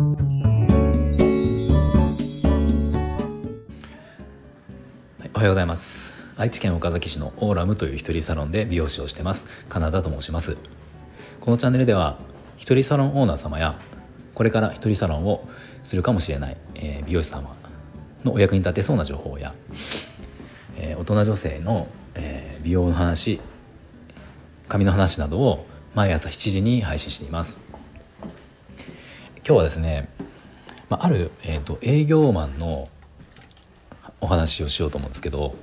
おはようございます。愛知県岡崎市のオーラムという一人サロンで美容師をしてます。カナダと申します。このチャンネルでは一人サロンオーナー様やこれから一人サロンをするかもしれない、えー、美容師様のお役に立てそうな情報や、えー、大人女性の、えー、美容の話髪の話などを毎朝7時に配信しています。今日はですね、まあ、ある、えーと、営業マンのお話をしようと思うんですけど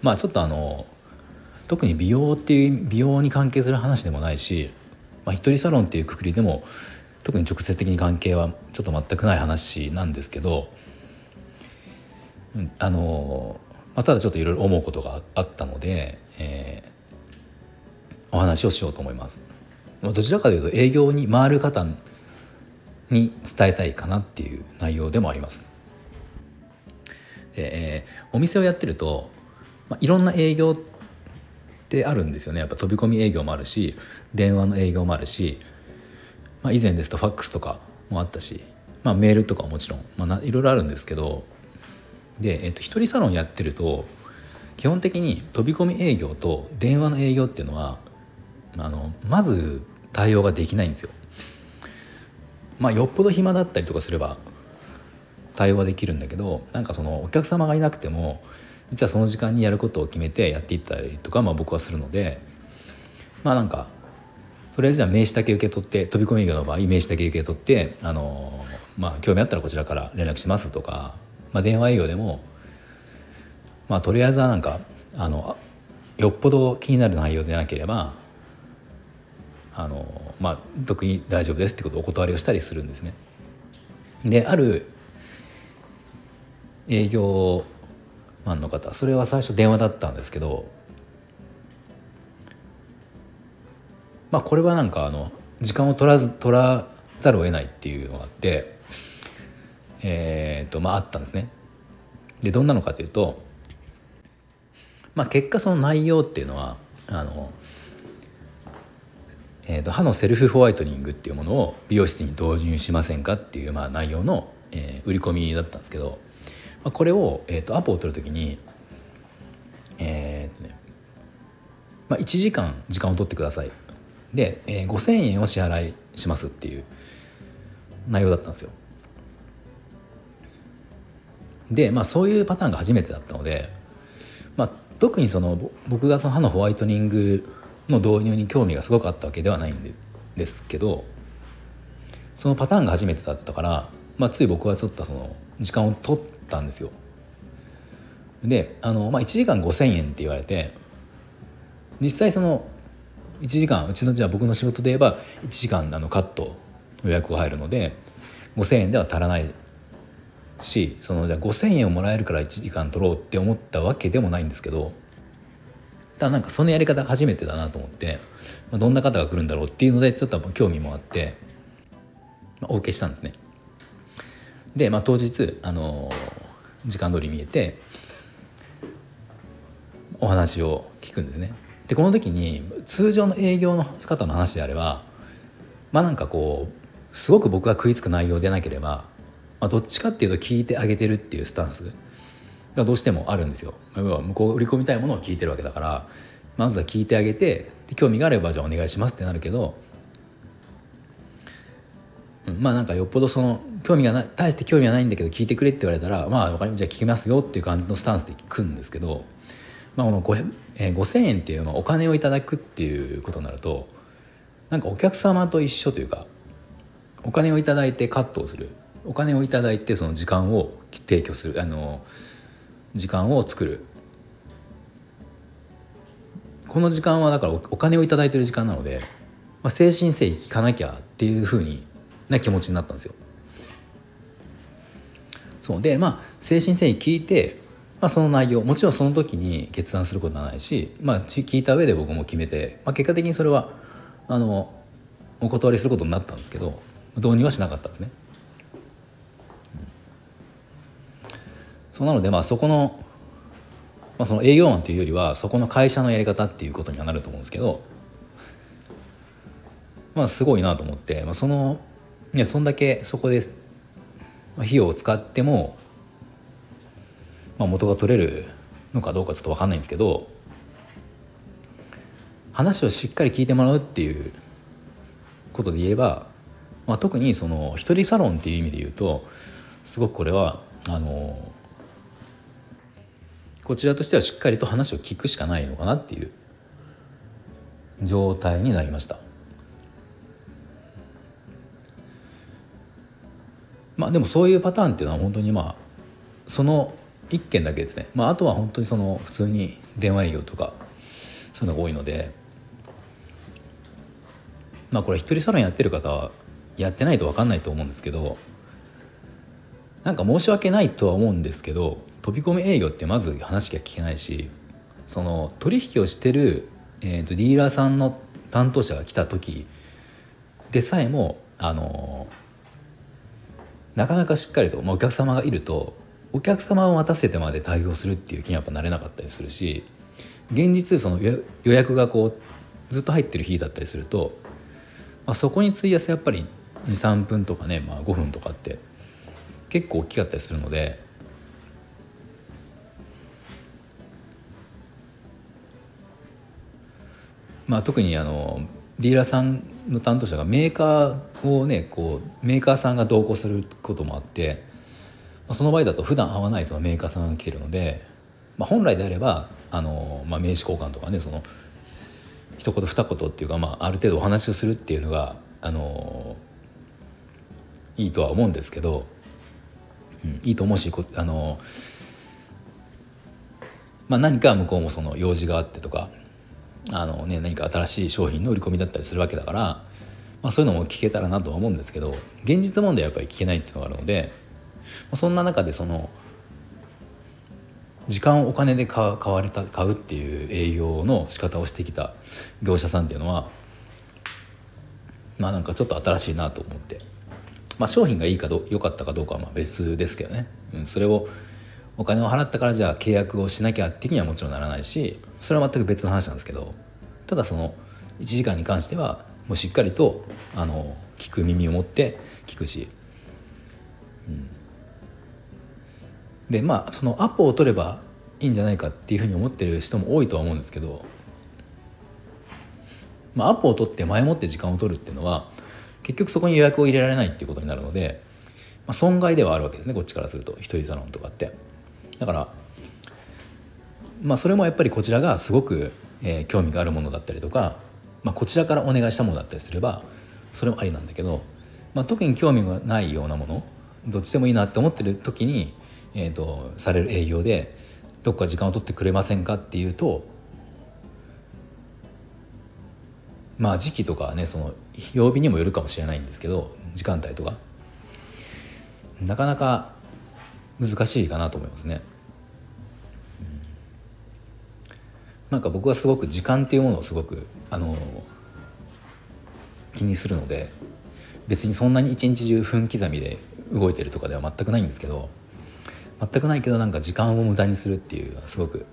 まあちょっとあの特に美容っていう美容に関係する話でもないし、まあ、一人サロンっていうくくりでも特に直接的に関係はちょっと全くない話なんですけど、あの、まあ、ただちょっといろいろ思うことがあったので、えー、お話をしようと思います。どちらかというと営業に回る方に伝えたいかなっていう内容でもあります。でえー、お店をやってると、まあ、いろんな営業ってあるんですよねやっぱ飛び込み営業もあるし電話の営業もあるしまあ、以前ですとファックスとかもあったし、まあ、メールとかももちろん、まあ、いろいろあるんですけどで、えっと、一人サロンやってると基本的に飛び込み営業と電話の営業っていうのはあのまず対応ができないんですよ。まあ、よっぽど暇だったりとかすれば対応はできるんだけどなんかそのお客様がいなくても実はその時間にやることを決めてやっていったりとか、まあ、僕はするのでまあなんかとりあえずは名刺だけ受け取って飛び込み営業の場合名刺だけ受け取ってあの、まあ、興味あったらこちらから連絡しますとか、まあ、電話営業でも、まあ、とりあえずはなんかあのよっぽど気になる内容でなければあの、まあ、特に大丈夫ですってことをお断りをしたりするんですね。である営業マンの方それは最初電話だったんですけどまあ、これはなんかあの時間を取らず取らざるを得ないっていうのがあって、えーとまあ、あったんですね。でどんなのかというと、まあ、結果その内容っていうのはあの、えーと、歯のセルフホワイトニングっていうものを美容室に導入しませんかっていう、まあ、内容の、えー、売り込みだったんですけど、まあ、これを、えーと、アポを取る時に、えーとねまあ、1時間時間を取ってくださいで、えー、5,000円を支払いしますっていう内容だったんですよ。でまあそういうパターンが初めてだったので、まあ、特にその僕がその歯のホワイトニングの導入に興味がすごくあったわけではないんでですけどそのパターンが初めてだったから、まあ、つい僕はちょっとその時間を取ったんですよ。であの、まあ、1時間5,000円って言われて実際その1時間うちのじゃあ僕の仕事で言えば1時間あのカット予約が入るので5,000円では足らないしそのじゃあ5,000円をもらえるから1時間取ろうって思ったわけでもないんですけどだなんかそのやり方初めてだなと思って、まあ、どんな方が来るんだろうっていうのでちょっと興味もあって、まあ、お受けしたんですね。で、まあ、当日、あのー、時間通り見えてお話を聞くんですね。でこの時に通常の営業の方の話であればまあなんかこうすごく僕が食いつく内容でなければ、まあ、どっちかっていうと聞いてあげてるっていうスタンスがどうしてもあるんですよ。要は向こう売り込みたいものを聞いてるわけだからまずは聞いてあげてで興味があればじゃあお願いしますってなるけど、うん、まあなんかよっぽどその興味がない大して興味はないんだけど聞いてくれって言われたらまあ分かりまじゃあ聞きますよっていう感じのスタンスで聞くんですけど。まあ、この 5,、えー、5,000円っていうのはお金をいただくっていうことになるとなんかお客様と一緒というかお金をいただいてカットをするお金をいただいてその時間を提供するあの時間を作るこの時間はだからお金をいただいてる時間なので、まあ、精神誠意聞かなきゃっていうふうにな気持ちになったんですよ。そうでまあ精神誠意聞いてまあ、その内容もちろんその時に決断することはないし、まあ、聞いた上で僕も決めて、まあ、結果的にそれはあのお断りすることになったんですけど導入はしなかったんですね。うん、そうなのでまあそこの,、まあ、その営業マンというよりはそこの会社のやり方っていうことにはなると思うんですけどまあすごいなと思って、まあ、そのいやそんだけそこで費用を使っても、まあ、元が取れるのかどうかちょっと分かんないんですけど話をしっかり聞いてもらうっていうことで言えば、まあ、特にその一人サロンっていう意味で言うとすごくこれはあのこちらとしてはしっかりと話を聞くしかないのかなっていう状態になりました。まあでもそういうパターンっていうのは本当にまあその1件だけですね、まあ、あとは本当にその普通に電話営業とかそういうのが多いのでまあこれ一人サロンやってる方はやってないと分かんないと思うんですけどなんか申し訳ないとは思うんですけど飛び込み営業ってまず話が聞けないしその取引をしてる、えーと、ディーラーさんの担当者が来た時でさえもあのなかなかしっかりと、まあ、お客様がいるとお客様を待たせてまで対応するっていう気にやっぱなれなかったりするし現実その予約がこうずっと入ってる日だったりすると、まあ、そこに費やすやっぱり23分とかね、まあ、5分とかって結構大きかったりするので。まあ、特にあのディーラーさんの担当者がメーカーをねこうメーカーさんが同行することもあって、その場合だと普段会わないそのメーカーさんが来てるので、まあ、本来であればあの、まあ、名刺交換とかねその一言二言っていうか、まあ、ある程度お話をするっていうのがあのいいとは思うんですけど、いいと思うしあの、まあ、何か向こうもその用事があってとかあの、ね、何か新しい商品の売り込みだったりするわけだから、まあ、そういうのも聞けたらなとは思うんですけど現実問題はやっぱり聞けないっていうのがあるので。そんな中でその時間をお金で買われた買うっていう営業の仕方をしてきた業者さんっていうのはまあなんかちょっと新しいなと思って、まあ、商品がいいかど良かったかどうかはま別ですけどね、うん、それをお金を払ったからじゃあ契約をしなきゃ的にはもちろんならないしそれは全く別の話なんですけどただその1時間に関してはもうしっかりとあの聞く耳を持って聞くし、うん、でまあそのアポを取ればいいんじゃないかっていうふうに思ってる人も多いとは思うんですけど、まあ、アポを取って前もって時間を取るっていうのは結局そこに予約を入れられないっていうことになるので、まあ、損害ではあるわけですねこっちからすると。一人サロンとかって。だからまあそれもやっぱりこちらがすごく、えー、興味があるものだったりとか、まあ、こちらからお願いしたものだったりすればそれもありなんだけど、まあ、特に興味がないようなものどっちでもいいなって思ってる時にえーと、される営業でどっか時間を取ってくれませんかっていうとまあ時期とかねその曜日にもよるかもしれないんですけど時間帯とかなかなか難しいかなと思いますね。なんか僕はすごく時間っていうものをすごくあの気にするので別にそんなに一日中分刻みで動いてるとかでは全くないんですけど全くないけどなんか時間を無駄にするっていうのはすごく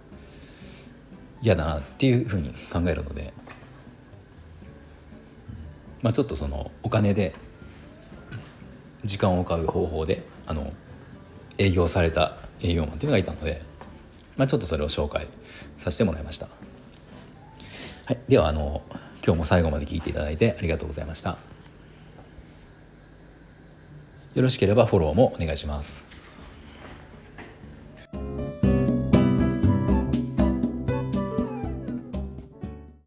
嫌だなっていうふうに考えるので、まあ、ちょっとそのお金で時間を買う方法であの営業された営業マンっていうのがいたので、まあ、ちょっとそれを紹介させてもらいました。はい、ではあの今日も最後まで聞いていただいてありがとうございました。よろしければフォローもお願いします。